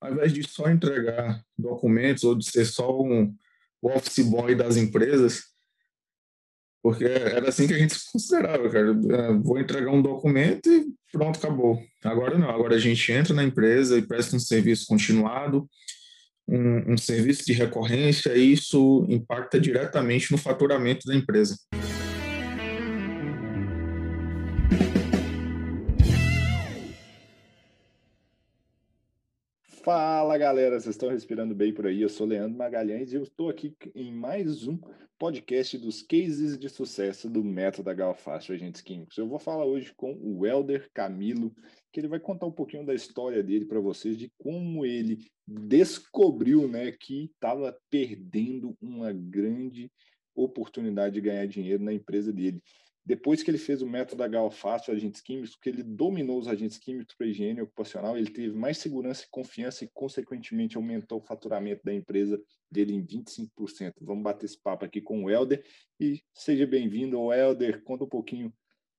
ao invés de só entregar documentos ou de ser só um office boy das empresas, porque era assim que a gente se considerava, cara. É, vou entregar um documento e pronto, acabou. Agora não, agora a gente entra na empresa e presta um serviço continuado, um, um serviço de recorrência, e isso impacta diretamente no faturamento da empresa. Fala galera, vocês estão respirando bem por aí? Eu sou Leandro Magalhães e eu estou aqui em mais um podcast dos cases de sucesso do método Galfaço Agentes Químicos. Eu vou falar hoje com o Helder Camilo, que ele vai contar um pouquinho da história dele para vocês, de como ele descobriu né, que estava perdendo uma grande oportunidade de ganhar dinheiro na empresa dele. Depois que ele fez o método HO agentes químicos, que ele dominou os agentes químicos para higiene ocupacional, ele teve mais segurança e confiança e, consequentemente, aumentou o faturamento da empresa dele em 25%. Vamos bater esse papo aqui com o Helder e seja bem-vindo, Helder. Conta um pouquinho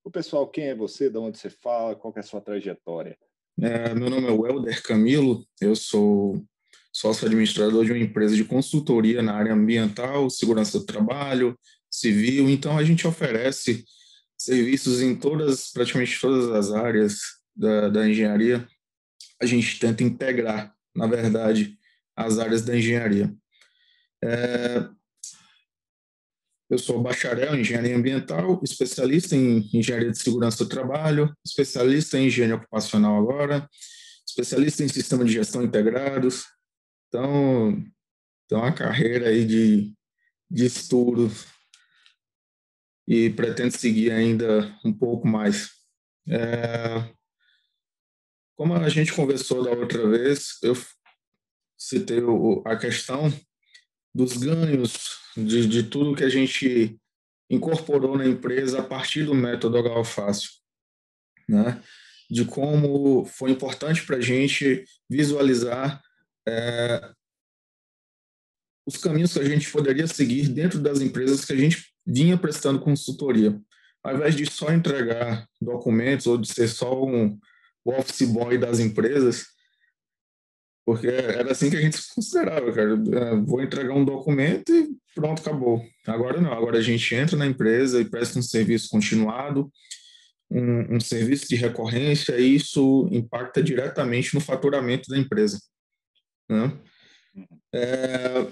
o pessoal quem é você, de onde você fala, qual é a sua trajetória. É, meu nome é Helder Camilo, eu sou sócio administrador de uma empresa de consultoria na área ambiental, segurança do trabalho, civil. Então, a gente oferece serviços em todas, praticamente todas as áreas da, da engenharia. A gente tenta integrar, na verdade, as áreas da engenharia. É, eu sou bacharel em engenharia ambiental, especialista em engenharia de segurança do trabalho, especialista em engenharia ocupacional agora, especialista em sistema de gestão integrados. Então, tem uma carreira aí de, de estudo e pretendo seguir ainda um pouco mais. É, como a gente conversou da outra vez, eu citei o, a questão dos ganhos de, de tudo que a gente incorporou na empresa a partir do método HO Fácil, né? de como foi importante para a gente visualizar é, os caminhos que a gente poderia seguir dentro das empresas que a gente vinha prestando consultoria. Ao invés de só entregar documentos ou de ser só um office boy das empresas, porque era assim que a gente se considerava, cara. É, vou entregar um documento e pronto, acabou. Agora não, agora a gente entra na empresa e presta um serviço continuado, um, um serviço de recorrência, e isso impacta diretamente no faturamento da empresa. Né? É,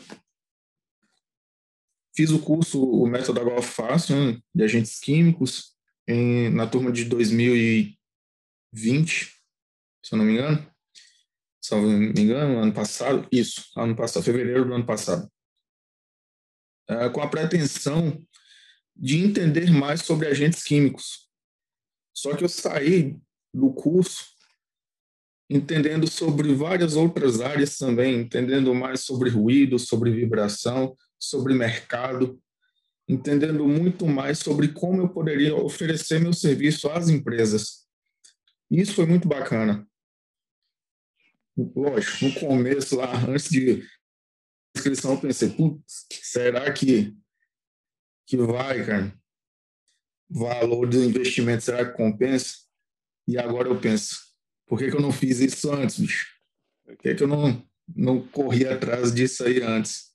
Fiz o curso, o método Agora Fácil, né, de agentes químicos, em, na turma de 2020, se eu não me engano. Se eu não me engano, ano passado. Isso, ano passado, fevereiro do ano passado. É, com a pretensão de entender mais sobre agentes químicos. Só que eu saí do curso entendendo sobre várias outras áreas também, entendendo mais sobre ruído, sobre vibração, sobre mercado, entendendo muito mais sobre como eu poderia oferecer meu serviço às empresas. Isso foi muito bacana. Lógico, no começo lá, antes de inscrição, eu pensei, putz, será que, que vai, cara? Valor do investimento, será que compensa? E agora eu penso, por que, que eu não fiz isso antes, bicho? Por que, que eu não, não corri atrás disso aí antes?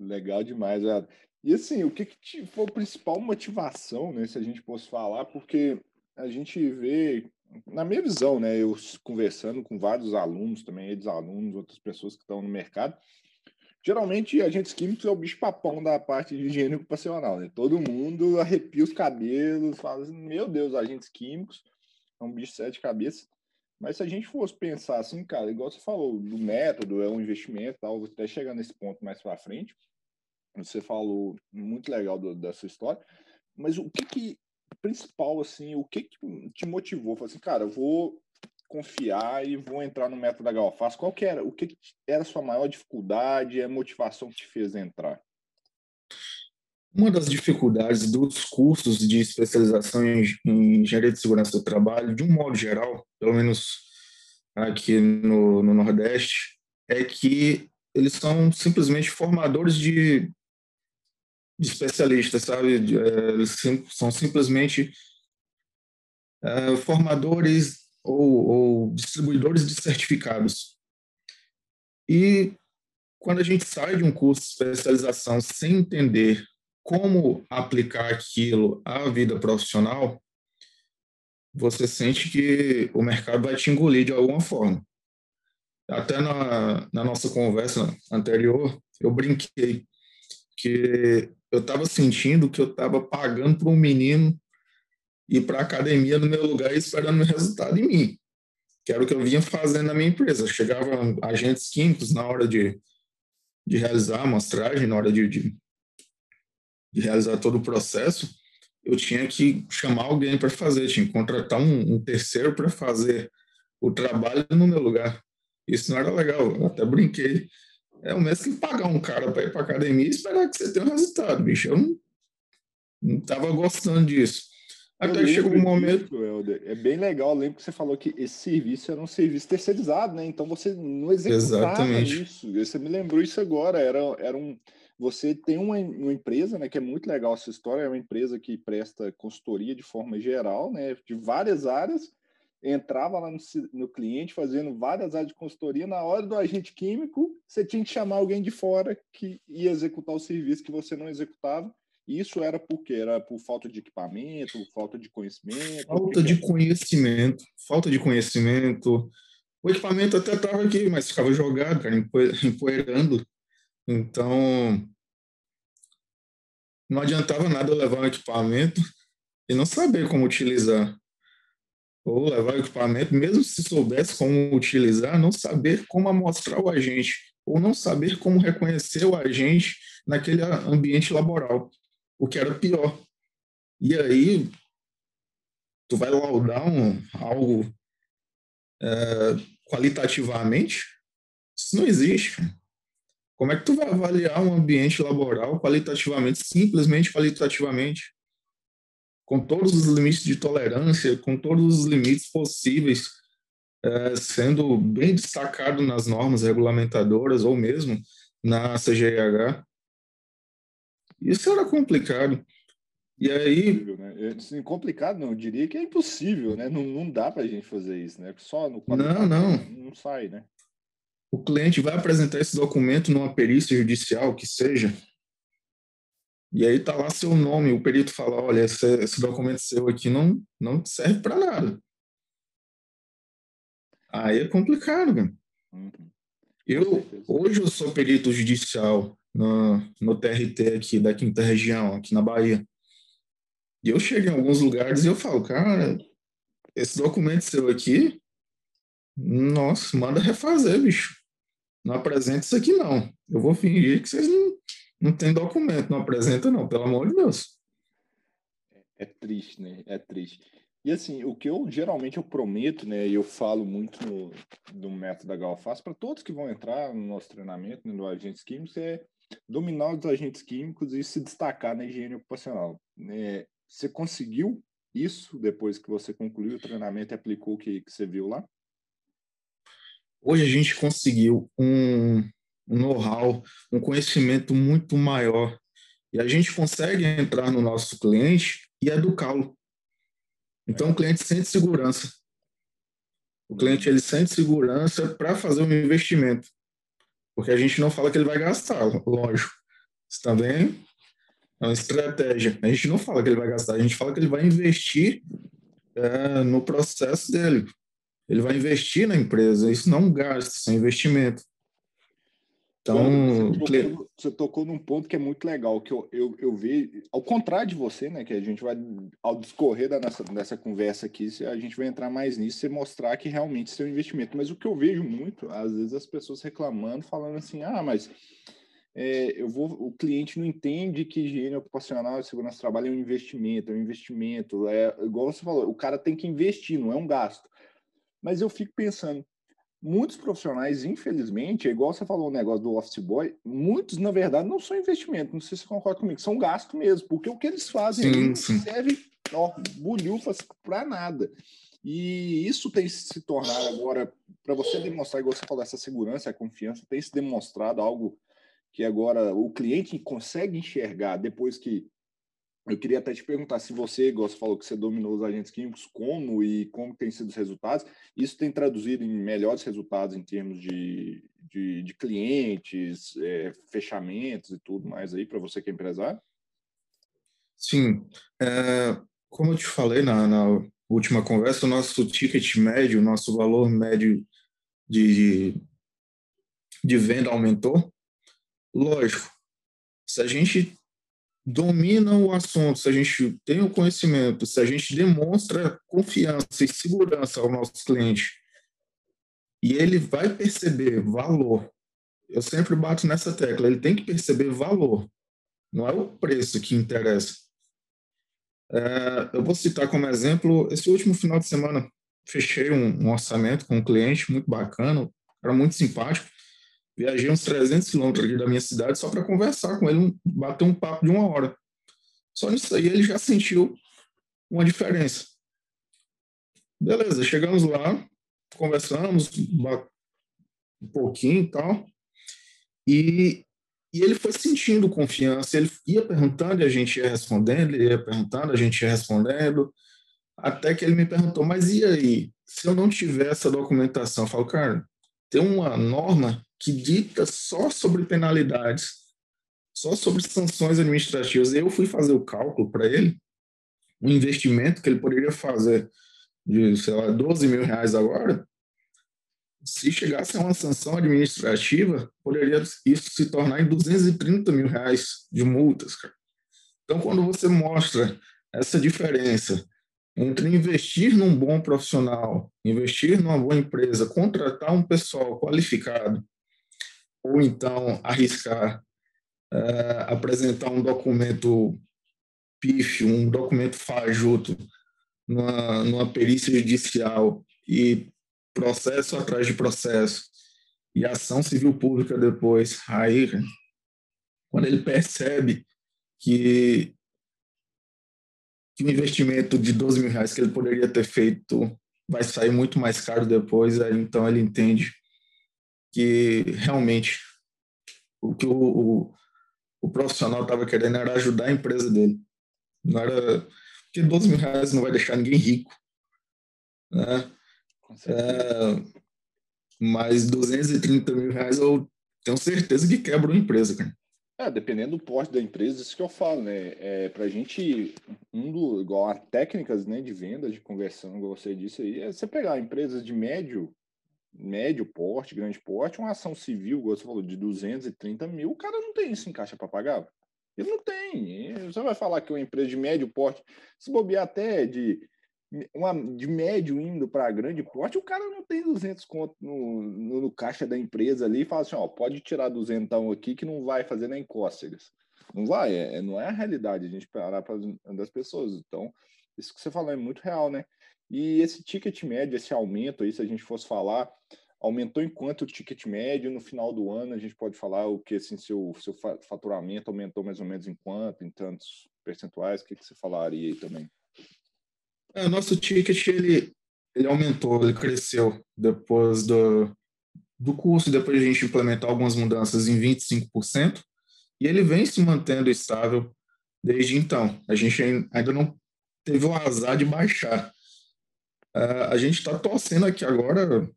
Legal demais, velho. E assim, o que, que foi a principal motivação, né, se a gente fosse falar, porque a gente vê, na minha visão, né, eu conversando com vários alunos também, ex-alunos, outras pessoas que estão no mercado, geralmente agentes químicos é o bicho papão da parte de higiene ocupacional, né? Todo mundo arrepia os cabelos, fala assim, meu Deus, agentes químicos é um bicho de sete cabeças. Mas se a gente fosse pensar assim, cara, igual você falou, do método, é um investimento, tal, até chegar nesse ponto mais para frente, você falou muito legal do, da sua história, mas o que que principal assim, o que que te motivou? Falei assim, cara, eu vou confiar e vou entrar no método da Galfaz. Qual que era? O que, que era a sua maior dificuldade, a motivação que te fez entrar? Uma das dificuldades dos cursos de especialização em, engenharia de segurança do trabalho, de um modo geral, pelo menos aqui no, no Nordeste, é que eles são simplesmente formadores de de especialistas, sabe? É, eles são simplesmente é, formadores ou, ou, distribuidores de certificados. E quando a gente sai de um curso de especialização sem entender como aplicar aquilo à vida profissional, você sente que o mercado vai te engolir de alguma forma. Até na, na nossa conversa anterior, eu brinquei que eu estava sentindo que eu estava pagando para um menino ir para a academia no meu lugar e esperando o resultado em mim, que era o que eu vinha fazendo na minha empresa. Chegavam agentes químicos na hora de, de realizar a amostragem, na hora de, de, de realizar todo o processo, eu tinha que chamar alguém para fazer, tinha que contratar um, um terceiro para fazer o trabalho no meu lugar. Isso não era legal, eu até brinquei. É o mesmo que pagar um cara para ir para academia e esperar que você tenha um resultado, bicho. Eu não, não tava gostando disso. Até chegou um momento. Disso. É bem legal. Eu lembro que você falou que esse serviço era um serviço terceirizado, né? Então você não executava Exatamente. isso. Você me lembrou isso agora. Era, era um. Você tem uma, uma empresa, né? Que é muito legal essa história. É uma empresa que presta consultoria de forma geral, né? De várias áreas. Entrava lá no, no cliente fazendo várias áreas de consultoria. Na hora do agente químico, você tinha que chamar alguém de fora que ia executar o serviço que você não executava isso era porque era por falta de equipamento, falta de conhecimento. Falta de conhecimento, falta de conhecimento. O equipamento até estava aqui, mas ficava jogado, cara, empoeirando. Então, não adiantava nada levar um equipamento e não saber como utilizar. Ou levar o equipamento, mesmo se soubesse como utilizar, não saber como amostrar o agente, ou não saber como reconhecer o agente naquele ambiente laboral o que era pior. E aí, tu vai laudar um, algo é, qualitativamente? Isso não existe. Como é que tu vai avaliar um ambiente laboral qualitativamente, simplesmente qualitativamente? Com todos os limites de tolerância, com todos os limites possíveis, é, sendo bem destacado nas normas regulamentadoras ou mesmo na CGH. Isso era complicado. E aí. Né? É, complicado, não, eu diria que é impossível, né? Não, não dá para a gente fazer isso, né? Só no Não, não. Não sai, né? O cliente vai apresentar esse documento numa perícia judicial, que seja, e aí tá lá seu nome, o perito fala, olha, esse, esse documento seu aqui não, não serve para nada. Aí é complicado, cara. Uhum. Eu, hoje eu sou perito judicial, no, no TRT aqui da quinta região, aqui na Bahia. E eu chego em alguns lugares e eu falo, cara, esse documento seu aqui, nossa, manda refazer, bicho. Não apresenta isso aqui, não. Eu vou fingir que vocês não, não tem documento, não apresenta, não, pelo amor de Deus. É triste, né? É triste. E assim, o que eu geralmente eu prometo, né, e eu falo muito no, do método da Galfaz para todos que vão entrar no nosso treinamento, né, no Agentes Químicos, é dominar os agentes químicos e se destacar na higiene ocupacional. É, você conseguiu isso depois que você concluiu o treinamento e aplicou o que, que você viu lá? Hoje a gente conseguiu um, know-how, um conhecimento muito maior. E a gente consegue entrar no nosso cliente e educá-lo. Então o cliente sente segurança. O cliente ele sente segurança para fazer um investimento. Porque a gente não fala que ele vai gastar, lógico. Isso também é uma estratégia. A gente não fala que ele vai gastar, a gente fala que ele vai investir é, no processo dele. Ele vai investir na empresa. Isso não é gasto, isso é investimento. Então, você tocou, você tocou, num ponto que é muito legal, que eu, eu, eu vejo, ao contrário de você, né, que a gente vai, ao discorrer da nossa, dessa conversa aqui, a gente vai entrar mais nisso e mostrar que realmente isso é um investimento. Mas o que eu vejo muito, às vezes as pessoas reclamando, falando assim, ah, mas é, eu vou, o cliente não entende que higiene ocupacional e segurança do trabalho é um investimento, é um investimento, é igual você falou, o cara tem que investir, não é um gasto. Mas eu fico pensando, muitos profissionais, infelizmente, é igual você falou o negócio do office boy, muitos, na verdade, não são investimento, não sei se você concorda comigo, são gasto mesmo, porque o que eles fazem sim, sim. serve, ó, bulhufas para nada. E isso tem se tornado agora, para você demonstrar, igual você falou, essa segurança, a confiança, tem se demonstrado algo que agora o cliente consegue enxergar depois que eu queria até te perguntar se você, igual você falou que você dominou os agentes químicos, como e como tem sido os resultados. Isso tem traduzido em melhores resultados em termos de, de, de clientes, é, fechamentos e tudo mais aí para você que é empresário? Sim. É, como eu te falei na, na, última conversa, o nosso ticket médio, o nosso valor médio de, de, de venda aumentou. Lógico, se a gente domina o assunto, se a gente tem o conhecimento, se a gente demonstra confiança e segurança ao nosso cliente, e ele vai perceber valor. Eu sempre bato nessa tecla, ele tem que perceber valor, não é o preço que interessa. É, eu vou citar como exemplo, esse último final de semana, fechei um, um orçamento com um cliente muito bacana, era muito simpático, Viajei uns 300 quilômetros aqui da minha cidade só para conversar com ele, bater um papo de uma hora. Só nisso aí ele já sentiu uma diferença. Beleza, chegamos lá, conversamos um pouquinho e tal, e, e ele foi sentindo confiança, ele ia perguntando e a gente ia respondendo, ele ia perguntando, a gente ia respondendo, até que ele me perguntou, mas e aí, se eu não tiver essa documentação? Eu falo, cara, tem uma norma que dita só sobre penalidades, só sobre sanções administrativas. Eu fui fazer o cálculo para ele, um investimento que ele poderia fazer de, sei lá, 12 mil reais agora, se chegasse a uma sanção administrativa, poderia isso se tornar em 230 mil reais de multas. Cara. Então, quando você mostra essa diferença entre investir num bom profissional, investir numa boa empresa, contratar um pessoal qualificado ou então arriscar uh, apresentar um documento pífio, um documento fajuto numa, numa perícia judicial e processo atrás de processo e ação civil pública depois, aí quando ele percebe que, que o investimento de 12 mil reais que ele poderia ter feito vai sair muito mais caro depois, aí então ele entende que realmente o que o, o, o profissional estava querendo era ajudar a empresa dele. Não era. Porque 12 mil reais não vai deixar ninguém rico. Né? É, mas 230 mil reais eu tenho certeza que quebra uma empresa, cara. É, dependendo do porte da empresa, isso que eu falo, né? É, para a gente, um do, igual a técnicas né, de venda, de conversão, igual você disse aí, é você pegar empresas de médio médio porte, grande porte, uma ação civil, você falou, de 230 mil, o cara não tem isso em caixa para pagar. Ele não tem. Você vai falar que uma empresa de médio porte, se bobear até de, uma, de médio indo para grande porte, o cara não tem 200 conto no, no, no, caixa da empresa ali e fala assim: ó, pode tirar 200 aqui que não vai fazer nem cócegas. Não vai, é, não é a realidade a gente parar para das pessoas. Então, isso que você falou é muito real, né? E esse ticket médio, esse aumento aí, se a gente fosse falar, aumentou enquanto o ticket médio, no final do ano a gente pode falar o que assim, seu, seu faturamento aumentou mais ou menos em quanto, em tantos percentuais, o que, que você falaria aí também? É, nosso ticket ele, ele aumentou, ele cresceu depois do, do curso, depois de a gente implementar algumas mudanças em 25%, e ele vem se mantendo estável desde então. A gente ainda não teve o azar de baixar. Uh, a gente está torcendo aqui agora.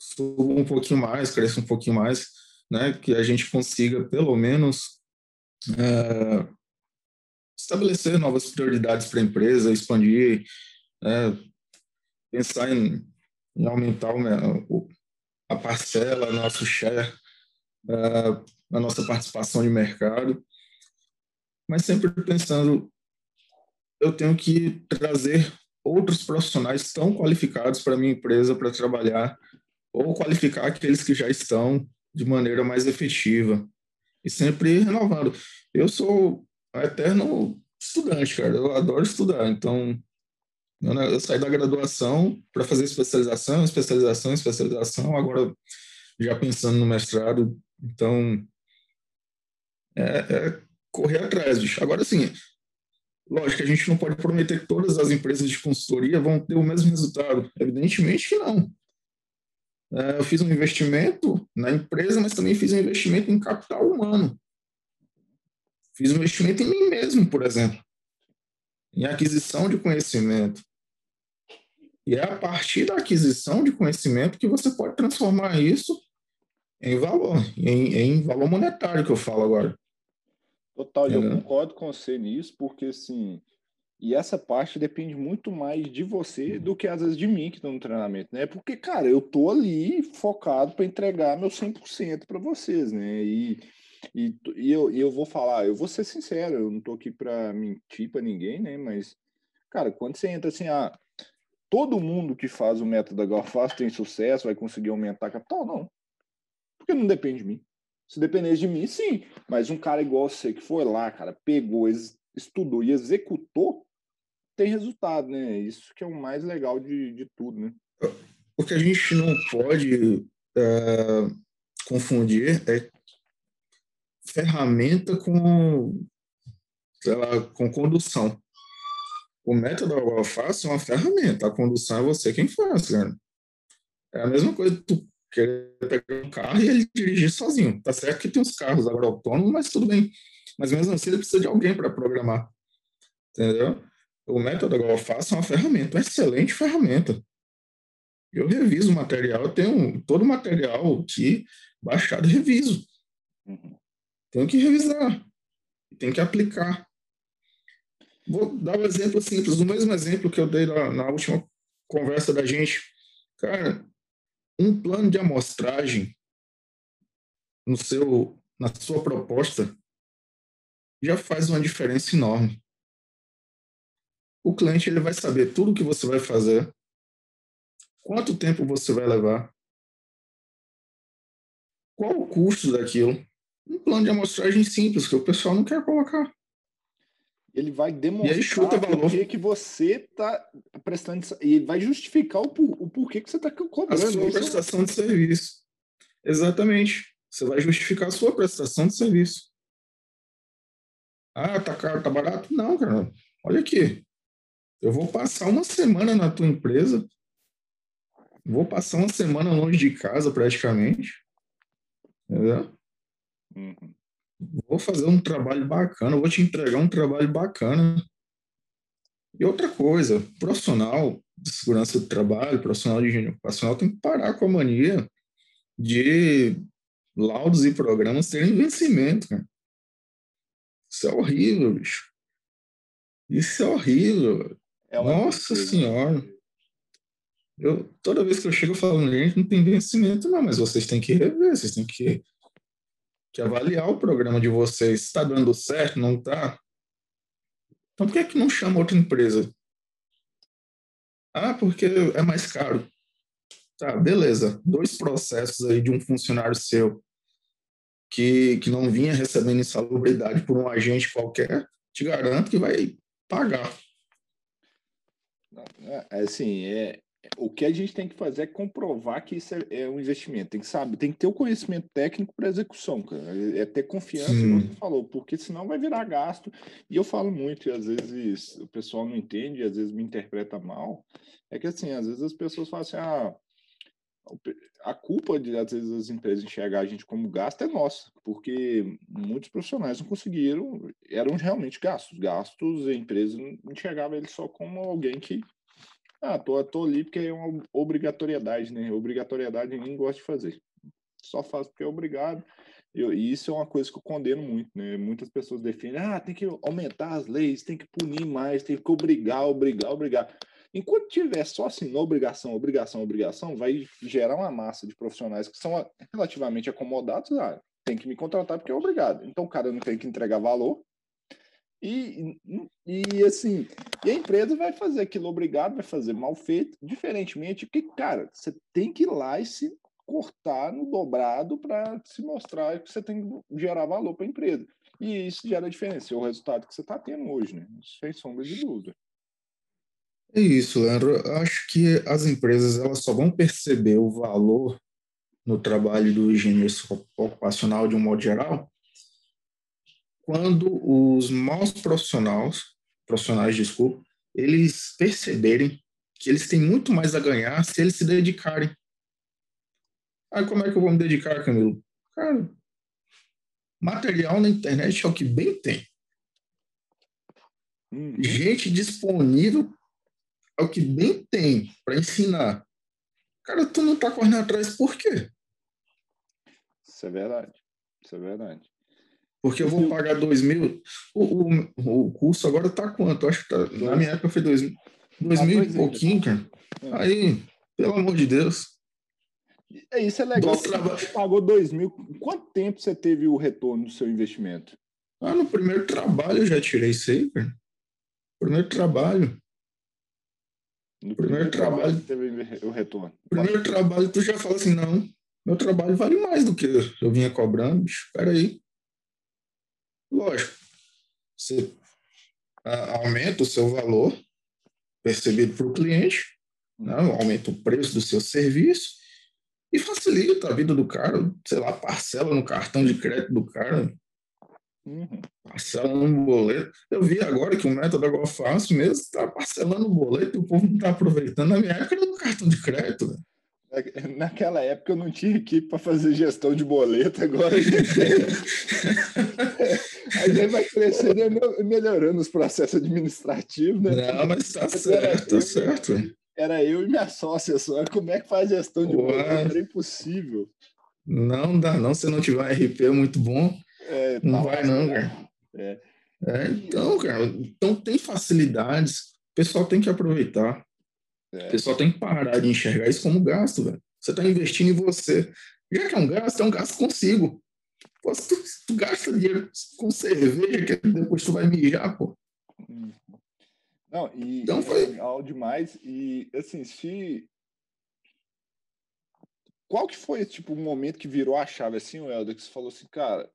Suba um pouquinho mais, cresça um pouquinho mais, né? Que a gente consiga pelo menos uh, estabelecer novas prioridades para a empresa, expandir, né, pensar em, em aumentar o, a parcela, nosso share, uh, a nossa participação de mercado, mas sempre pensando, eu tenho que trazer outros profissionais tão qualificados para minha empresa para trabalhar ou qualificar aqueles que já estão de maneira mais efetiva e sempre renovando. Eu sou um eterno estudante, cara, eu adoro estudar, então eu saí da graduação para fazer especialização, especialização, especialização, agora já pensando no mestrado, então é, é correr atrás, bicho. Agora, sim, Lógico a gente não pode prometer que todas as empresas de consultoria vão ter o mesmo resultado. Evidentemente que não. É, eu fiz um investimento na empresa, mas também fiz um investimento em capital humano. Fiz um investimento em mim mesmo, por exemplo, em aquisição de conhecimento. E é a partir da aquisição de conhecimento que você pode transformar isso em valor, em, em valor monetário que eu falo agora. Total, eu concordo com você nisso, porque assim, e essa parte depende muito mais de você do que às vezes de mim que estou no treinamento, né? Porque, cara, eu tô ali focado para entregar meu 100% para vocês, né? E, e, e, eu, e eu vou falar, eu vou ser sincero, eu não tô aqui para mentir para ninguém, né? Mas, cara, quando você entra assim, ah, todo mundo que faz o método Galfaz tem sucesso, vai conseguir aumentar a capital? Não. Porque não depende de mim. Se dependesse de mim, sim. Mas um cara igual você que foi lá, cara, pegou, estudou e executou, tem resultado, né? Isso que é o mais legal de, de tudo, né? O que a gente não pode é, confundir é ferramenta com, sei lá, com condução. O método fácil é uma ferramenta, a condução é você quem faz, cara. É a mesma coisa que tu querer pegar um carro e ele dirigir sozinho. Tá certo que tem uns carros agora autônomos, mas tudo bem. Mas mesmo assim ele precisa de alguém para programar. Entendeu? O método agora eu faço é uma ferramenta, uma excelente ferramenta. Eu reviso o material, eu tenho todo o material aqui baixado, reviso. Uhum. Tenho que revisar, tem que aplicar. Vou dar um exemplo simples, o mesmo exemplo que eu dei na, na última conversa da gente. Cara, um plano de amostragem no seu, na sua proposta já faz uma diferença enorme o cliente ele vai saber tudo o que você vai fazer, quanto tempo você vai levar, qual o custo daquilo. Um plano de amostragem simples que o pessoal não quer colocar. Ele vai demonstrar por que, que você está prestando e vai justificar o, o porquê que você está cobrando. A sua prestação de serviço. Exatamente. Você vai justificar a sua prestação de serviço. Ah, tá caro, tá barato? Não, cara. Olha aqui. Eu vou passar uma semana na tua empresa, vou passar uma semana longe de casa praticamente, entendeu? Uhum. Vou fazer um trabalho bacana, vou te entregar um trabalho bacana. E outra coisa, profissional de segurança do trabalho, profissional de higiene ocupacional tem que parar com a mania de laudos e programas terem vencimento, cara. Isso é horrível, bicho. Isso é horrível. É Nossa Senhora! Eu, toda vez que eu chego falando, gente, não tem vencimento, não, mas vocês têm que rever, vocês têm que, que avaliar o programa de vocês. Está dando certo, não está? Então, por que, é que não chama outra empresa? Ah, porque é mais caro. Tá, beleza. Dois processos aí de um funcionário seu que, que não vinha recebendo insalubridade por um agente qualquer, te garanto que vai pagar. É, é, assim, é, o que a gente tem que fazer é comprovar que isso é, é um investimento. Tem que saber, tem que ter o conhecimento técnico para execução, cara. É, é ter confiança, como você falou, porque senão vai virar gasto. E eu falo muito, e às vezes o pessoal não entende, e às vezes me interpreta mal. É que assim, às vezes as pessoas falam assim, ah, a culpa de às vezes as empresas enxergar a gente como gasto é nossa, porque muitos profissionais não conseguiram, eram realmente gastos. Gastos, a empresa não enxergava ele só como alguém que ah, tô, tô ali porque é uma obrigatoriedade, né? Obrigatoriedade ninguém gosta de fazer. Só faz porque é obrigado. Eu, e isso é uma coisa que eu condeno muito, né? Muitas pessoas defendem, ah, tem que aumentar as leis, tem que punir mais, tem que obrigar, obrigar, obrigar. Enquanto tiver só assim, obrigação, obrigação, obrigação, vai gerar uma massa de profissionais que são relativamente acomodados. Ah, tem que me contratar porque é obrigado. Então o cara não tem que entregar valor. E, e assim, e a empresa vai fazer aquilo obrigado, vai fazer mal feito, diferentemente, porque, cara, você tem que ir lá e se cortar no dobrado para se mostrar que você tem que gerar valor para a empresa. E isso gera diferença, é o resultado que você está tendo hoje, né? Sem sombra de dúvida. É isso, Leandro. Acho que as empresas elas só vão perceber o valor no trabalho do engenheiro ocupacional de um modo geral quando os maus profissionais, profissionais, desculpa, eles perceberem que eles têm muito mais a ganhar se eles se dedicarem. Ah, como é que eu vou me dedicar, Camilo? Cara, material na internet é o que bem tem. Uhum. Gente disponível é o que bem tem para ensinar. Cara, tu não tá correndo atrás por quê? Isso é verdade. Isso é verdade. Porque eu vou pagar dois mil. O, o, o curso agora tá quanto? Eu acho que tá, na minha época foi dois, dois mil e pouquinho, cara. É. Aí, pelo amor de Deus. É, isso é legal. Você pagou dois mil. Quanto tempo você teve o retorno do seu investimento? Ah, no primeiro trabalho eu já tirei isso aí, cara. Primeiro trabalho. No primeiro, primeiro trabalho, trabalho teve o retorno. Primeiro trabalho, tu já fala assim, não, meu trabalho vale mais do que eu vinha cobrando, bicho. Peraí. Lógico, você aumenta o seu valor percebido para o cliente, né? aumenta o preço do seu serviço e facilita a vida do cara, sei lá, parcela no cartão de crédito do cara, uhum. parcela no boleto. Eu vi agora que o método agora fácil mesmo está parcelando o boleto e o povo não está aproveitando. Na minha época era no cartão de crédito. Né? Naquela época eu não tinha equipe para fazer gestão de boleto, agora a gente, a gente vai crescendo e melhorando os processos administrativos, né? Não, mas tá certo, tá certo. Era eu e minha sócia só. Como é que faz gestão de Ué. boleto? Era impossível. Não dá, não. Se não tiver um RP muito bom, é, não tá vai, não, cara. É. É, então, cara, então tem facilidades, o pessoal tem que aproveitar. É. O pessoal tem que parar de enxergar isso como gasto, velho. Você está investindo em você. Já que é um gasto, é um gasto consigo. Pô, se tu, se tu gasta dinheiro com cerveja, que depois tu vai mijar, pô. Não, e então foi... é legal demais. E, assim, se... Qual que foi, tipo, o momento que virou a chave, assim, o Helder, que você falou assim, cara,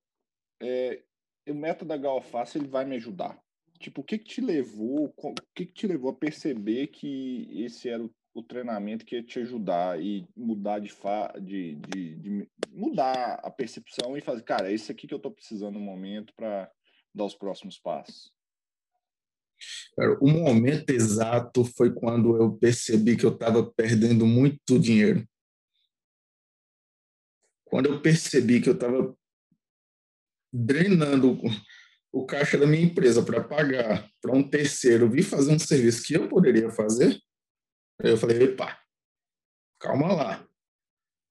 é, o método da Galface, ele vai me ajudar tipo, o que, que te levou, o que, que te levou a perceber que esse era o, o treinamento que ia te ajudar e mudar de, fa de, de, de, mudar a percepção e fazer, cara, é isso aqui que eu estou precisando no momento para dar os próximos passos? o momento exato foi quando eu percebi que eu estava perdendo muito dinheiro. Quando eu percebi que eu estava drenando o caixa da minha empresa para pagar para um terceiro vir fazer um serviço que eu poderia fazer, eu falei, epa, calma lá.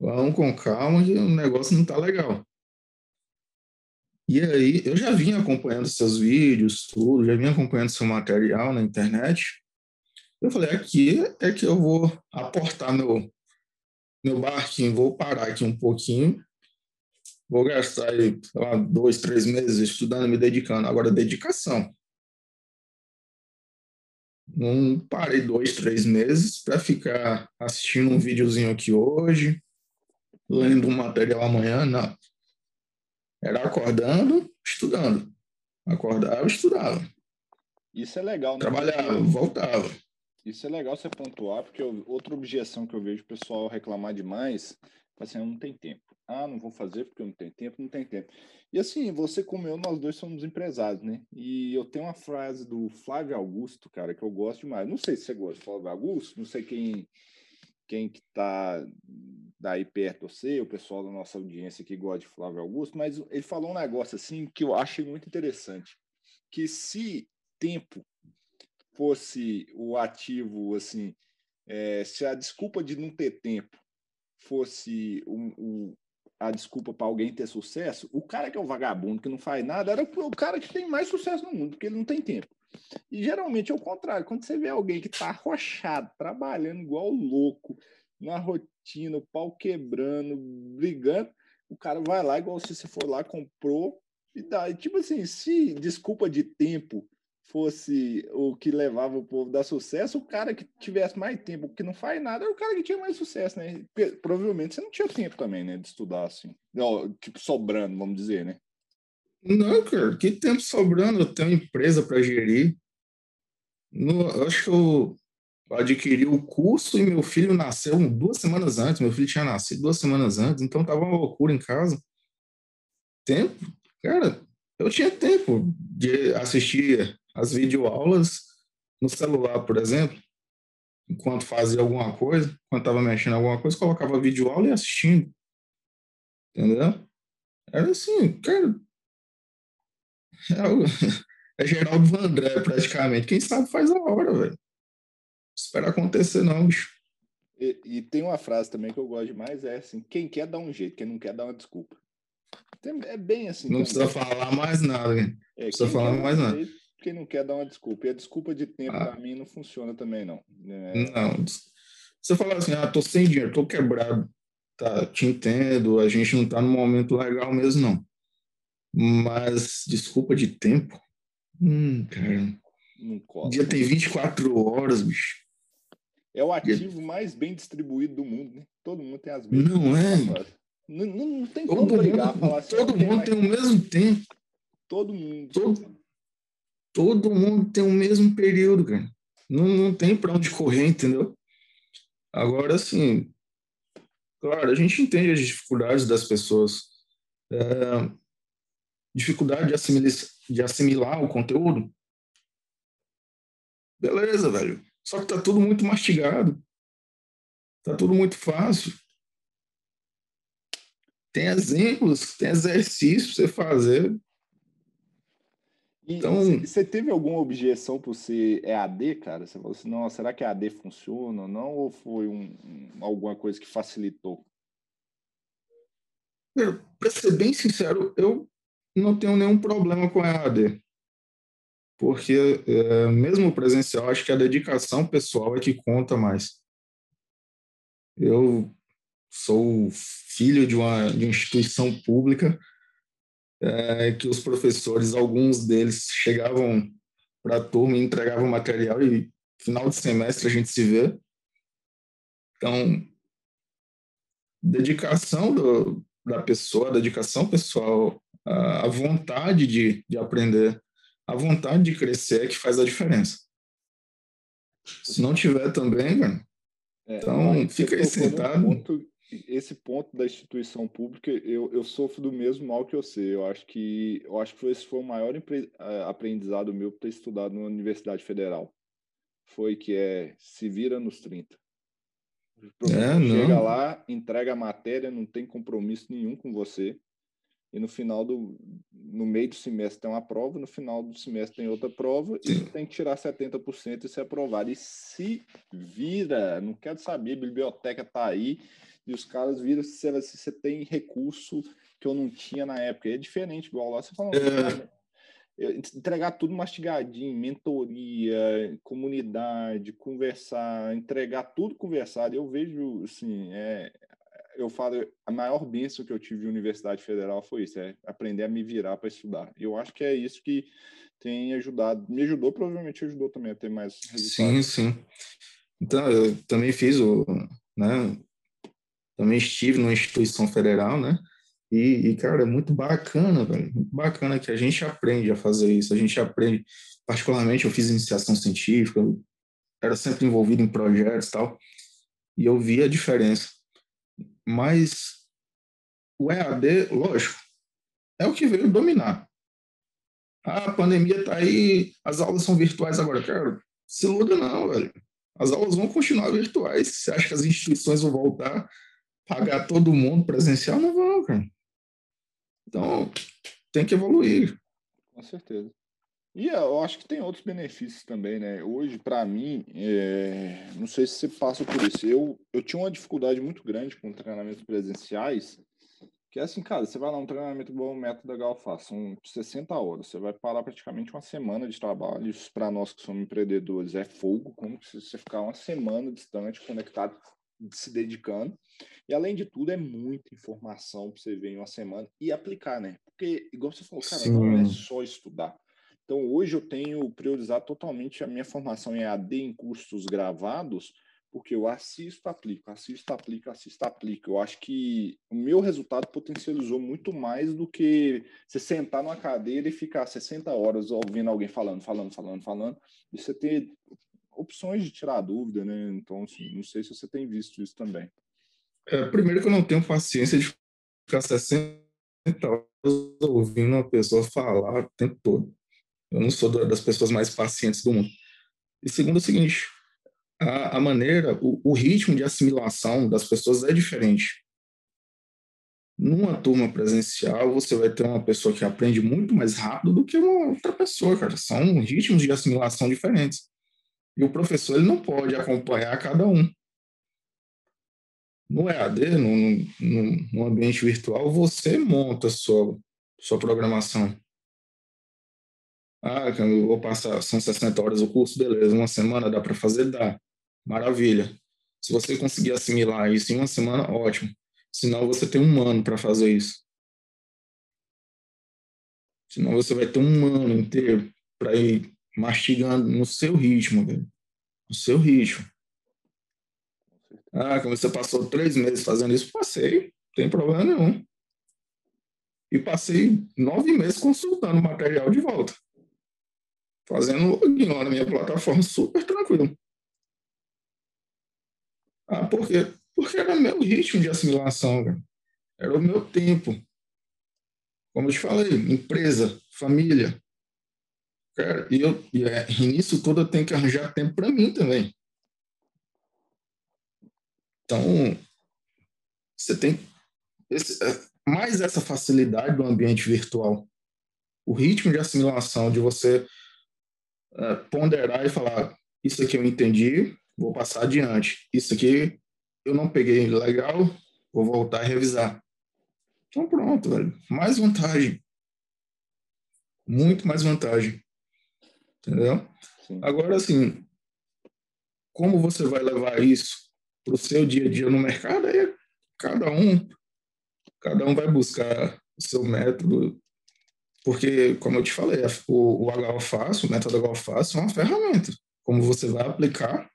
Vamos com calma que o negócio não está legal. E aí, eu já vinha acompanhando seus vídeos, tudo, já vinha acompanhando seu material na internet. Eu falei, aqui é que eu vou aportar meu, meu barquinho, vou parar aqui um pouquinho vou gastar aí, lá, dois, três meses estudando, me dedicando. Agora, dedicação. Não parei dois, três meses para ficar assistindo um videozinho aqui hoje, lendo um material amanhã, não. Era acordando, estudando. Acordava, estudava. Isso é legal, né? Trabalhava, voltava. Isso é legal você pontuar, porque eu, outra objeção que eu vejo o pessoal reclamar demais, assim, não tem tempo. Ah, não vou fazer porque eu não tenho tempo, não tem tempo. E assim, você como eu, nós dois somos empresários, né? E eu tenho uma frase do Flávio Augusto, cara, que eu gosto demais. Não sei se você gosta do Flávio Augusto, não sei quem quem que tá daí perto você, o pessoal da nossa audiência que gosta de Flávio Augusto, mas ele falou um negócio assim que eu achei muito interessante, que se tempo fosse o ativo, assim, é, se a desculpa de não ter tempo fosse o, a desculpa para alguém ter sucesso, o cara que é o vagabundo, que não faz nada, era o cara que tem mais sucesso no mundo, porque ele não tem tempo. E geralmente é o contrário. Quando você vê alguém que está arrochado, trabalhando igual louco, na rotina, o pau quebrando, brigando, o cara vai lá, igual se você for lá, comprou e dá. E, tipo assim, se desculpa de tempo fosse o que levava o povo dar sucesso, o cara que tivesse mais tempo, que não faz nada, era o cara que tinha mais sucesso, né? Provavelmente você não tinha tempo também, né, de estudar assim. Tipo, sobrando, vamos dizer, né? Não, cara, que tempo sobrando? Eu tenho empresa para gerir. No, eu acho que eu adquiri o curso e meu filho nasceu duas semanas antes. Meu filho tinha nascido duas semanas antes, então tava uma loucura em casa. Tempo? Cara, eu tinha tempo de assistir as videoaulas no celular, por exemplo, enquanto fazia alguma coisa, enquanto estava mexendo em alguma coisa, colocava a videoaula e assistindo. Entendeu? Era assim, cara. É, é Geraldo Vandré, praticamente. Quem sabe faz a hora, velho. esperar acontecer, não, bicho. E, e, tem uma frase também que eu gosto demais, é assim, quem quer dá um jeito, quem não quer dá uma desculpa. É bem assim. Não também. precisa falar mais nada? É, não precisa falar mais nada. Jeito, quem não quer dar uma desculpa. E a desculpa de tempo ah. para mim não funciona também, não. É... Não. Você fala assim, ah, tô sem dinheiro, tô quebrado. Tá, te entendo, a gente não tá no momento legal mesmo, não. Mas desculpa de tempo? Hum, cara. Não cola. O dia tem 24 horas, bicho. É o ativo dia... mais bem distribuído do mundo, né? Todo mundo tem as mesmas. Não é? Não, não, não tem todo como ligar, falar assim. Todo mundo mais... tem o mesmo tempo. Todo mundo. Todo, todo mundo tem o mesmo período, cara. Não, não tem para onde correr, entendeu? Agora, assim, claro, a gente entende as dificuldades das pessoas. É, dificuldade de assimilar, de assimilar o conteúdo. Beleza, velho. Só que tá tudo muito mastigado. Tá tudo muito fácil. Tem exemplos, tem exercícios para você fazer. Então, você teve alguma objeção por ser EAD, cara? Você falou assim, não, será que EAD funciona ou não? Ou foi um, um alguma coisa que facilitou? Para ser bem sincero, eu não tenho nenhum problema com EAD. Porque, é, mesmo presencial, acho que a dedicação pessoal é que conta mais. Eu sou filho de uma, de uma instituição pública é, que os professores, alguns deles, chegavam para a turma e entregavam material e final de semestre a gente se vê. Então, dedicação do, da pessoa, dedicação pessoal, a, a vontade de, de aprender, a vontade de crescer é que faz a diferença. Se não tiver também, cara, é, então fica aí sentado. Ponto esse ponto da instituição pública, eu, eu sofro do mesmo mal que você. Eu acho que eu acho que esse foi o maior aprendizado meu por ter estudado na Universidade Federal. Foi que é se vira nos 30. O é, chega lá, entrega a matéria, não tem compromisso nenhum com você. E no final do no meio do semestre tem uma prova, no final do semestre tem outra prova, e você tem que tirar 70% e ser aprovado. E se vira, não quero saber, a biblioteca tá aí, e os caras viram se você, se você tem recurso que eu não tinha na época. E é diferente, igual lá você falou, é. entregar tudo mastigadinho, mentoria, comunidade, conversar, entregar tudo conversado. Eu vejo, assim, é, eu falo, a maior bênção que eu tive em Universidade Federal foi isso, é aprender a me virar para estudar. Eu acho que é isso que tem ajudado, me ajudou, provavelmente ajudou também a ter mais resultados. Sim, sim. Então, eu também fiz o, né, também estive numa instituição federal, né? E, e, cara, é muito bacana, velho. Muito bacana que a gente aprende a fazer isso. A gente aprende, particularmente, eu fiz iniciação científica, era sempre envolvido em projetos e tal, e eu vi a diferença. Mas o EAD, lógico, é o que veio dominar. Ah, a pandemia tá aí, as aulas são virtuais agora. Cara, se iluda não, velho. As aulas vão continuar virtuais. Você acha que as instituições vão voltar pagar todo mundo presencial, não vão, cara. Então, tem que evoluir. Com certeza. E eu acho que tem outros benefícios também, né? Hoje, para mim, é... não sei se você passa por isso. Eu, eu tinha uma dificuldade muito grande com treinamentos presenciais, que é assim, cara, você vai lá um treinamento o método da são 60 horas, você vai parar praticamente uma semana de trabalho. Isso para nós que somos empreendedores é fogo, como se você ficar uma semana distante, conectado se dedicando. E além de tudo, é muita informação para você ver em uma semana e aplicar, né? Porque, igual você falou, cara, Sim. não é só estudar. Então, hoje eu tenho priorizado totalmente a minha formação em AD em cursos gravados, porque eu assisto, aplico, assisto, aplico, assisto, aplico. Eu acho que o meu resultado potencializou muito mais do que você sentar numa cadeira e ficar 60 horas ouvindo alguém falando, falando, falando, falando, e você ter opções de tirar dúvida, né? Então, assim, não sei se você tem visto isso também. É, primeiro que eu não tenho paciência de ficar 60 horas ouvindo uma pessoa falar o tempo todo. Eu não sou das pessoas mais pacientes do mundo. E segundo é o seguinte, a, a maneira, o, o ritmo de assimilação das pessoas é diferente. Numa turma presencial, você vai ter uma pessoa que aprende muito mais rápido do que uma outra pessoa, cara. São ritmos de assimilação diferentes. E o professor ele não pode acompanhar cada um. No EAD, no, no, no ambiente virtual, você monta sua, sua programação. Ah, eu vou passar, são 60 horas o curso, beleza, uma semana dá para fazer? Dá. Maravilha. Se você conseguir assimilar isso em uma semana, ótimo. Senão você tem um ano para fazer isso. Senão você vai ter um ano inteiro para ir mastigando no seu ritmo, velho. No seu ritmo. Ah, como você passou três meses fazendo isso, passei, não tem problema nenhum. E passei nove meses consultando o material de volta. Fazendo login lá na minha plataforma super tranquilo. Ah, por quê? Porque era meu ritmo de assimilação, cara. Era o meu tempo. Como eu te falei, empresa, família. Cara, e, eu, e, é, e nisso tudo eu tenho que arranjar tempo para mim também. Então, você tem esse, é, mais essa facilidade do ambiente virtual. O ritmo de assimilação, de você uh, ponderar e falar: Isso aqui eu entendi, vou passar adiante. Isso aqui eu não peguei legal, vou voltar e revisar. Então pronto, velho. Mais vantagem. Muito mais vantagem. Entendeu? Sim. Agora, assim, como você vai levar isso para o seu dia a dia no mercado? Aí cada um, cada um vai buscar o seu método. Porque, como eu te falei, o, o Fácil, o método Fácil é uma ferramenta. Como você vai aplicar,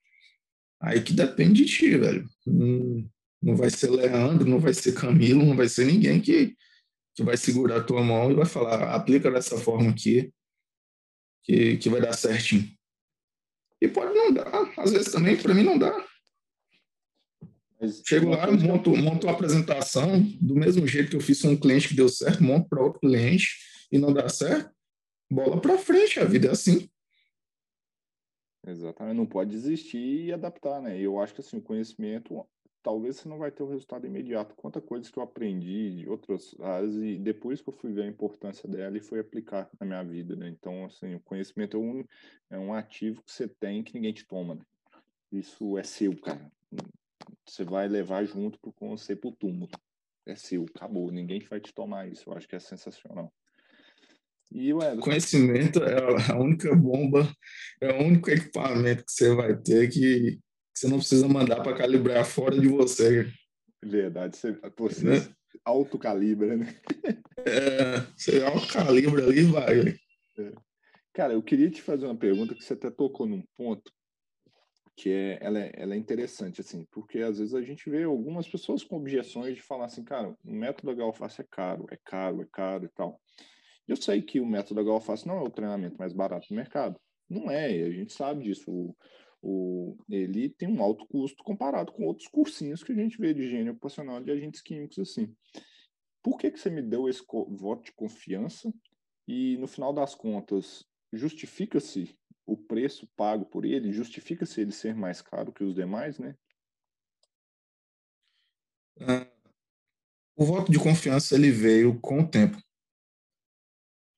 aí que depende de ti, velho. Hum, não vai ser Leandro, não vai ser Camilo, não vai ser ninguém que, que vai segurar a tua mão e vai falar, aplica dessa forma aqui, que, que vai dar certinho. E pode não dar, às vezes também, para mim não dá. Mas Chego lá, monto, monto uma apresentação, do mesmo jeito que eu fiz com um cliente que deu certo, monto para outro cliente e não dá certo, bola para frente, a vida é assim. Exatamente, não pode desistir e adaptar, né? Eu acho que assim, o conhecimento, talvez você não vai ter o resultado imediato. Quanta coisas que eu aprendi de outras áreas e depois que eu fui ver a importância dela e fui aplicar na minha vida, né? Então, assim, o conhecimento é um, é um ativo que você tem que ninguém te toma, né? Isso é seu, cara. Você vai levar junto pro você pro túmulo. É seu, acabou. Ninguém vai te tomar isso. Eu acho que é sensacional. E o Conhecimento é a única bomba, é o único equipamento que você vai ter que você não precisa mandar para calibrar fora de você. Verdade, você, você né? autocalibra, né? É, você autocalibra ali e vai. É. Cara, eu queria te fazer uma pergunta que você até tocou num ponto que é ela, é, ela é interessante, assim, porque às vezes a gente vê algumas pessoas com objeções de falar assim, cara, o método Galface é caro, é caro, é caro e tal. Eu sei que o método Galface não é o treinamento mais barato do mercado. Não é, a gente sabe disso. O, o, ele tem um alto custo comparado com outros cursinhos que a gente vê de higiene ocupacional de agentes químicos assim. Por que, que você me deu esse voto de confiança e, no final das contas, justifica-se o preço pago por ele, justifica-se ele ser mais caro que os demais, né? Uh, o voto de confiança ele veio com o tempo.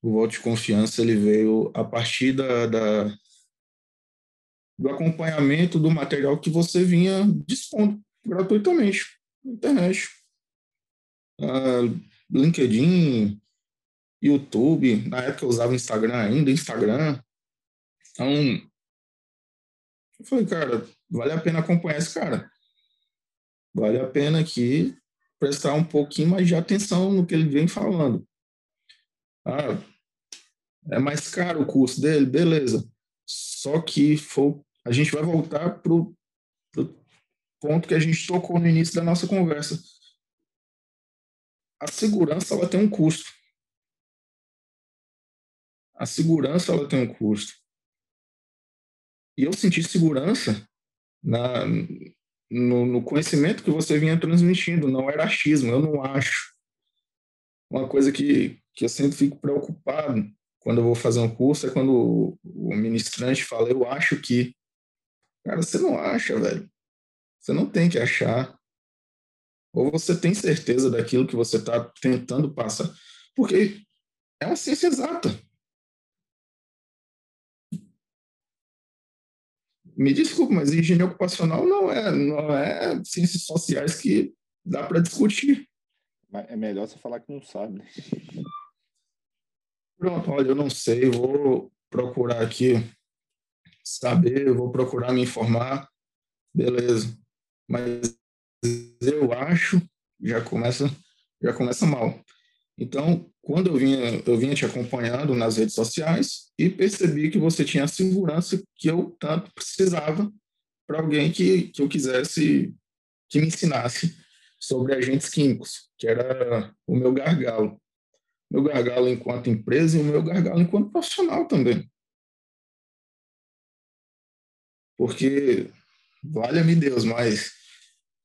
O voto de confiança ele veio a partir da, da do acompanhamento do material que você vinha dispondo gratuitamente na internet. Uh, LinkedIn, YouTube, na época eu usava Instagram ainda, Instagram. Então, eu falei, cara, vale a pena acompanhar esse cara. Vale a pena aqui prestar um pouquinho mais de atenção no que ele vem falando. Ah, é mais caro o curso dele? Beleza. Só que for a gente vai voltar para o ponto que a gente tocou no início da nossa conversa. A segurança ela tem um custo. A segurança ela tem um custo. E eu senti segurança na, no, no, conhecimento que você vinha transmitindo, não era achismo, eu não acho. Uma coisa que, que eu sempre fico preocupado quando eu vou fazer um curso é quando o, o ministrante fala, eu acho que. Cara, você não acha, velho. Você não tem que achar. Ou você tem certeza daquilo que você está tentando passar. Porque é uma ciência exata. Me desculpe, mas higiene ocupacional não é, não é ciências sociais que dá para discutir. É melhor você falar que não sabe. Pronto, olha, eu não sei, vou procurar aqui saber, vou procurar me informar, beleza. Mas eu acho, já começa, já começa mal. Então, quando eu vinha, eu vinha te acompanhando nas redes sociais e percebi que você tinha a segurança que eu tanto precisava para alguém que, que eu quisesse que me ensinasse sobre agentes químicos, que era o meu gargalo. Meu gargalo enquanto empresa e o meu gargalo enquanto profissional também. Porque, valha-me Deus, mas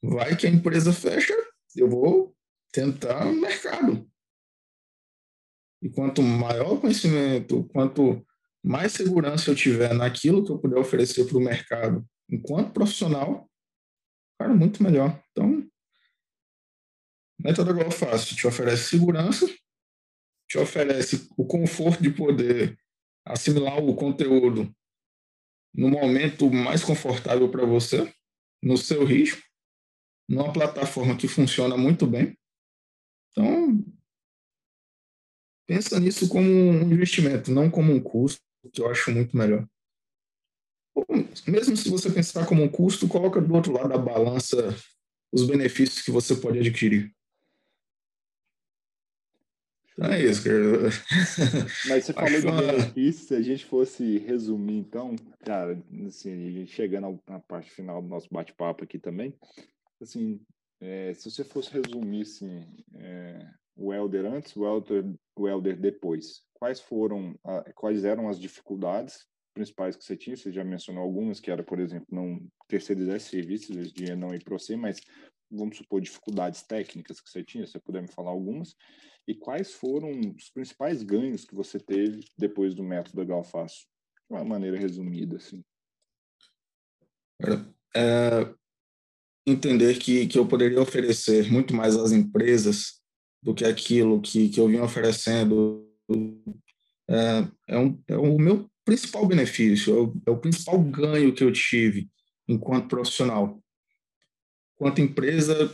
vai que a empresa fecha, eu vou tentar mercado. E quanto maior o conhecimento, quanto mais segurança eu tiver naquilo que eu puder oferecer para o mercado enquanto profissional, cara, muito melhor. Então, método igual fácil, te oferece segurança, te oferece o conforto de poder assimilar o conteúdo no momento mais confortável para você, no seu risco, numa plataforma que funciona muito bem. Então, pensa nisso como um investimento, não como um custo, que eu acho muito melhor. Mesmo se você pensar como um custo, coloca do outro lado da balança os benefícios que você pode adquirir. Então é isso, cara. Mas você falou de benefícios, se a gente fosse resumir, então, cara, assim, chegando na parte final do nosso bate-papo aqui também, assim, é, se você fosse resumir, assim, é, o Elder antes, o Elder, o Elder depois. Quais foram, quais eram as dificuldades principais que você tinha? Você já mencionou algumas, que era, por exemplo, não terceirizar serviços, dinheiro não ir para você, mas vamos supor dificuldades técnicas que você tinha, você puder me falar algumas. E quais foram os principais ganhos que você teve depois do método Galfaço? De uma maneira resumida, assim. É, entender que, que eu poderia oferecer muito mais às empresas do que aquilo que, que eu vim oferecendo. É, é, um, é o meu principal benefício, é o, é o principal ganho que eu tive enquanto profissional. Quanto empresa,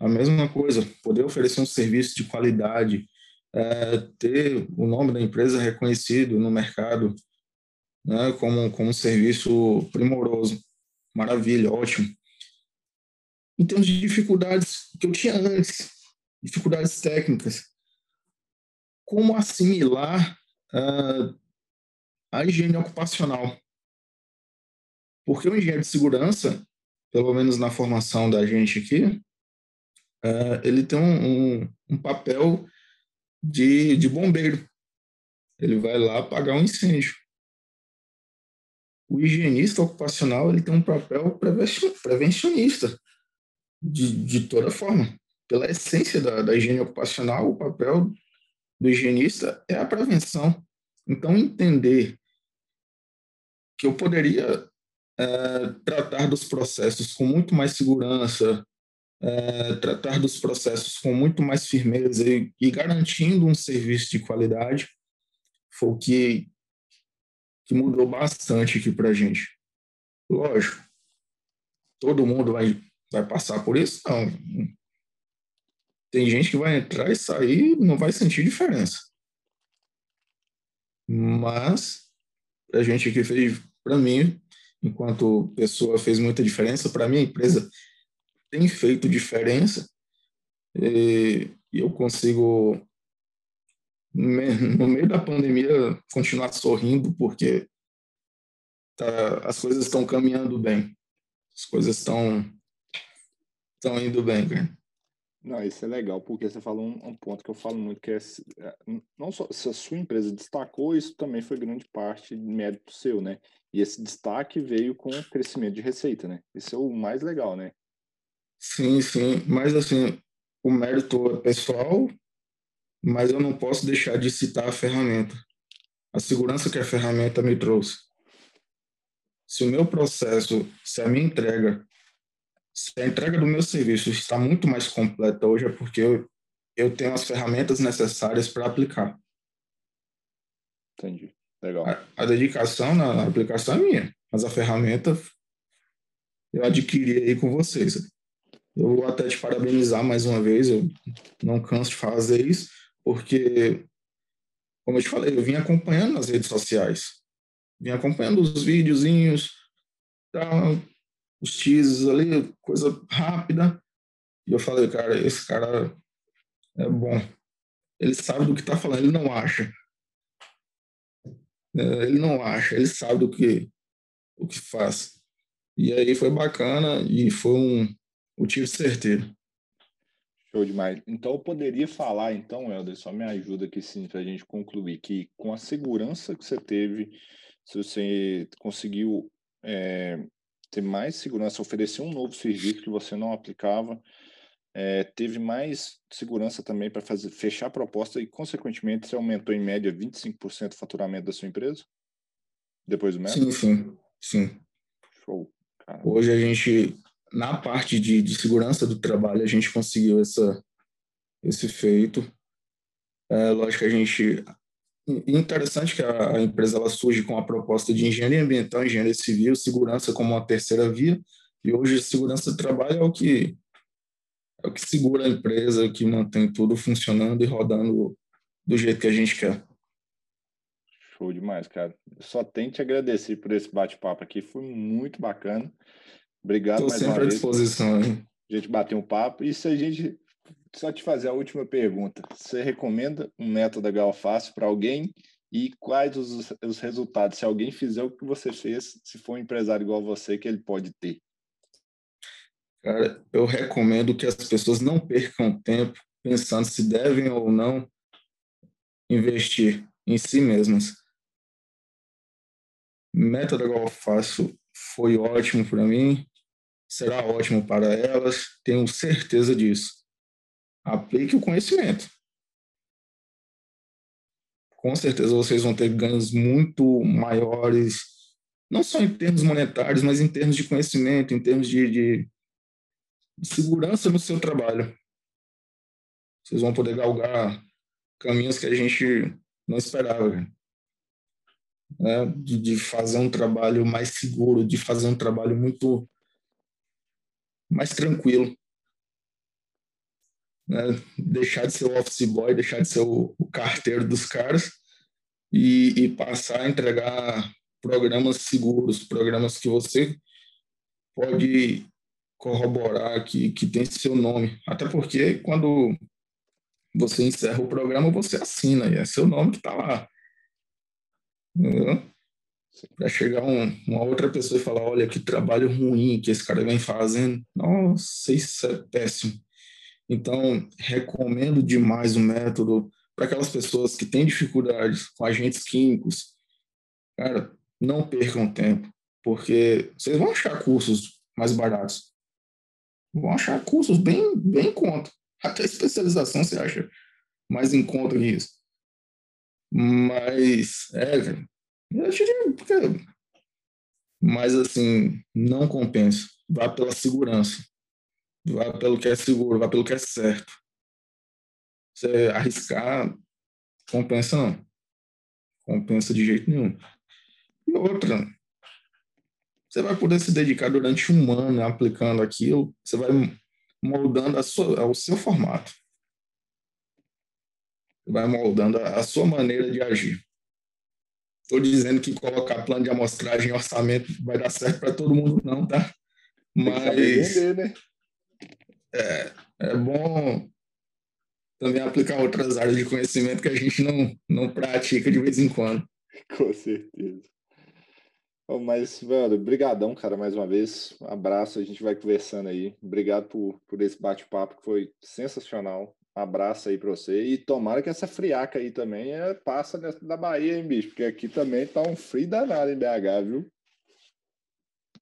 a mesma coisa, poder oferecer um serviço de qualidade, é, ter o nome da empresa reconhecido no mercado né, como, como um serviço primoroso. Maravilha, ótimo. Em termos de dificuldades que eu tinha antes, dificuldades técnicas. Como assimilar uh, a higiene ocupacional? Porque o engenheiro de segurança, pelo menos na formação da gente aqui, uh, ele tem um, um, um papel de, de bombeiro. Ele vai lá apagar um incêndio. O higienista ocupacional ele tem um papel prevencionista de, de toda forma pela essência da, da higiene ocupacional, o papel do higienista é a prevenção. Então, entender que eu poderia é, tratar dos processos com muito mais segurança, é, tratar dos processos com muito mais firmeza e, e, garantindo um serviço de qualidade, foi o que, que mudou bastante aqui para a gente. Lógico, todo mundo vai, vai passar por isso? Não, tem gente que vai entrar e sair não vai sentir diferença. Mas a gente que fez, para mim, enquanto pessoa fez muita diferença, para mim a empresa tem feito diferença e eu consigo no meio da pandemia continuar sorrindo porque tá, as coisas estão caminhando bem, as coisas estão estão indo bem, cara. Não, isso é legal, porque você falou um, um, ponto que eu falo muito, que é, é não só se a sua empresa destacou, isso também foi grande parte de mérito seu, né? E esse destaque veio com o crescimento de receita, né? Isso é o mais legal, né? Sim, sim, mas assim, o mérito é pessoal, mas eu não posso deixar de citar a ferramenta. A segurança que a ferramenta me trouxe. Se o meu processo, se a minha entrega se a entrega do meu serviço está muito mais completa hoje é porque eu, eu tenho as ferramentas necessárias para aplicar. Entendi. Legal. A, a dedicação na aplicação é minha, mas a ferramenta eu adquiri aí com vocês. Eu vou até te parabenizar mais uma vez, eu não canso de fazer isso, porque, como eu te falei, eu vim acompanhando nas redes sociais, vim acompanhando os videozinhos, tá, os teasers ali, coisa rápida, e eu falei, cara, esse cara é bom. Ele sabe do que está falando, ele não acha. É, ele não acha, ele sabe do que, o que faz. E aí foi bacana e foi um, um tiro certeiro. Show demais. Então eu poderia falar, então, Helder, só me ajuda aqui sim para a gente concluir que com a segurança que você teve, se você conseguiu é, ter mais segurança, oferecer um novo serviço que você não aplicava, é, teve mais segurança também para fazer fechar a proposta e, consequentemente, você aumentou em média 25% o faturamento da sua empresa? Depois do método? Sim, sim, sim. Show. Hoje a gente, na parte de, de, segurança do trabalho, a gente conseguiu essa, esse feito. É, lógico que a gente. Interessante que a, empresa ela surge com a proposta de engenharia ambiental, engenharia civil, segurança como uma terceira via, e hoje a segurança do trabalho é o que é o que segura a empresa, é o que mantém tudo funcionando e rodando do jeito que a gente quer. Show demais, cara. só tenho te agradecer por esse bate-papo aqui, foi muito bacana. Obrigado Tô mais sempre à disposição. Hein? A gente bateu um papo. E se a gente só te fazer a última pergunta, você recomenda um método Galfácil para alguém e quais os, os resultados? Se alguém fizer o que você fez, se for um empresário igual você, que ele pode ter? Cara, eu recomendo que as pessoas não percam tempo pensando se devem ou não investir em si mesmas. Método igual faço foi ótimo para mim, será ótimo para elas, tenho certeza disso. Aplique o conhecimento. Com certeza vocês vão ter ganhos muito maiores, não só em termos monetários, mas em termos de conhecimento, em termos de, de segurança no seu trabalho. Vocês vão poder galgar caminhos que a gente não esperava. Né? De, de fazer um trabalho mais seguro, de fazer um trabalho muito mais tranquilo. Né? Deixar de ser o office boy, deixar de ser o, o carteiro dos caras e, e, passar a entregar programas seguros, programas que você pode corroborar que, que tem seu nome. Até porque quando você encerra o programa, você assina, e é seu nome que está lá. Para chegar um, uma outra pessoa e falar: olha, que trabalho ruim que esse cara vem fazendo. Nossa, isso é péssimo. Então, recomendo demais o método para aquelas pessoas que têm dificuldades com agentes químicos. Cara, não percam tempo, porque vocês vão achar cursos mais baratos vão achar cursos bem, bem em conta. Até especialização você acha mais em conta que isso. Mas, é, eu diria, mas assim, não compensa. Vá pela segurança. Vá pelo que é seguro, vá pelo que é certo. Você arriscar, compensa não. Compensa de jeito nenhum. E outra, você vai poder se dedicar durante um ano aplicando aquilo, você vai moldando a sua, o seu formato. Vai moldando a, a sua maneira de agir. Estou dizendo que colocar plano de amostragem e orçamento vai dar certo para todo mundo, não, tá? Mas. Vender, né? É, é bom também aplicar outras áreas de conhecimento que a gente não, não pratica de vez em quando. Com certeza. Mas, velho, brigadão, cara, mais uma vez. Um abraço, a gente vai conversando aí. Obrigado por, por esse bate-papo que foi sensacional. Um abraço aí pra você. E tomara que essa friaca aí também é, passa da Bahia, hein, bicho? Porque aqui também tá um frio danado em BH, viu?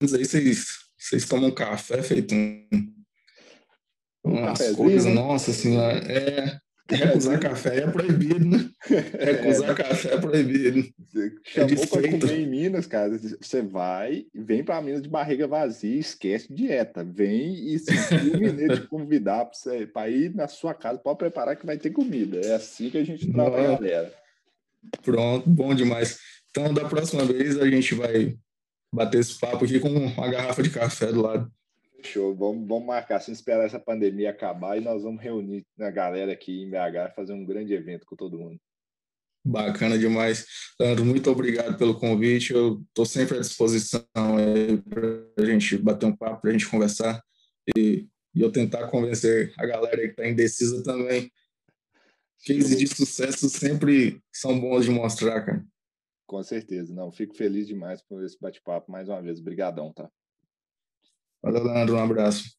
Mas aí vocês, vocês tomam café feito um, um umas coisas, nossa senhora. É, Recusar café é proibido, né? Recusar é. café é proibido. Chamou é para comer em Minas, cara. Você vai, vem para Minas de barriga vazia, esquece dieta. Vem e se o mineiro te convidar para ir na sua casa, pode preparar que vai ter comida. É assim que a gente trabalha, galera. Pronto, bom demais. Então, da próxima vez a gente vai bater esse papo aqui com uma garrafa de café do lado. Show, vamos, vamos marcar, sem esperar essa pandemia acabar e nós vamos reunir a galera aqui em BH fazer um grande evento com todo mundo. Bacana demais. Leandro, muito obrigado pelo convite. Eu estou sempre à disposição para a gente bater um papo, para a gente conversar e, e, eu tentar convencer a galera que está indecisa também. Cases de sucesso sempre são bons de mostrar, cara. Com certeza. Não, fico feliz demais por esse bate-papo mais uma vez. Obrigadão, tá? Valeu, Leandro. Um abraço.